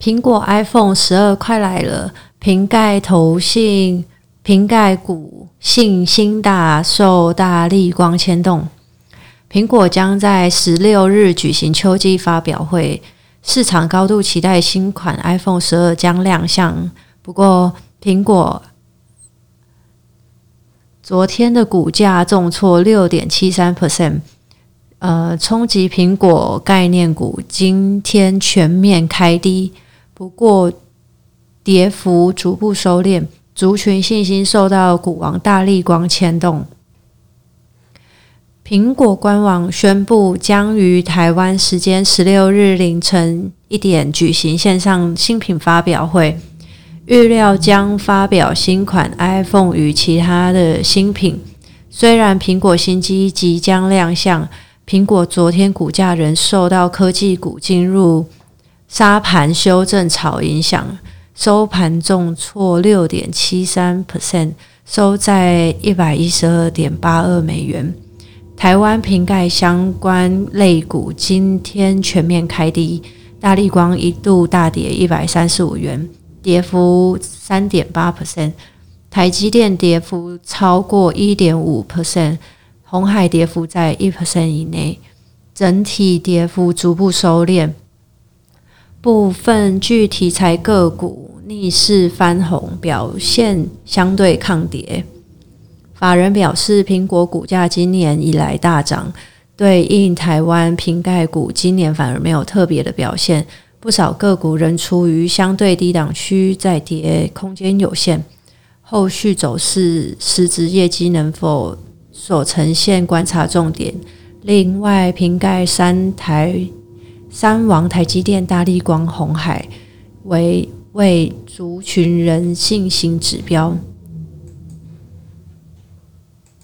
苹果 iPhone 十二快来了，瓶盖投信、瓶盖股信心大受大力光牵动。苹果将在十六日举行秋季发表会，市场高度期待新款 iPhone 十二将亮相。不过，苹果昨天的股价重挫六点七三 percent。呃，冲击苹果概念股今天全面开低，不过跌幅逐步收敛，族群信心受到股王大力光牵动。苹果官网宣布，将于台湾时间十六日凌晨一点举行线上新品发表会，预料将发表新款 iPhone 与其他的新品。虽然苹果新机即将亮相。苹果昨天股价仍受到科技股进入沙盘修正潮影响，收盘重挫六点七三 percent，收在一百一十二点八二美元。台湾瓶盖相关类股今天全面开低，大力光一度大跌一百三十五元，跌幅三点八 percent，台积电跌幅超过一点五 percent。红海跌幅在一 percent 以内，整体跌幅逐步收敛。部分具题材个股逆势翻红，表现相对抗跌。法人表示，苹果股价今年以来大涨，对应台湾瓶盖股今年反而没有特别的表现。不少个股仍处于相对低档区，在跌空间有限。后续走势、实质业绩能否？所呈现观察重点。另外，瓶盖三台三王台积电、大力光、红海为为族群人信心指标。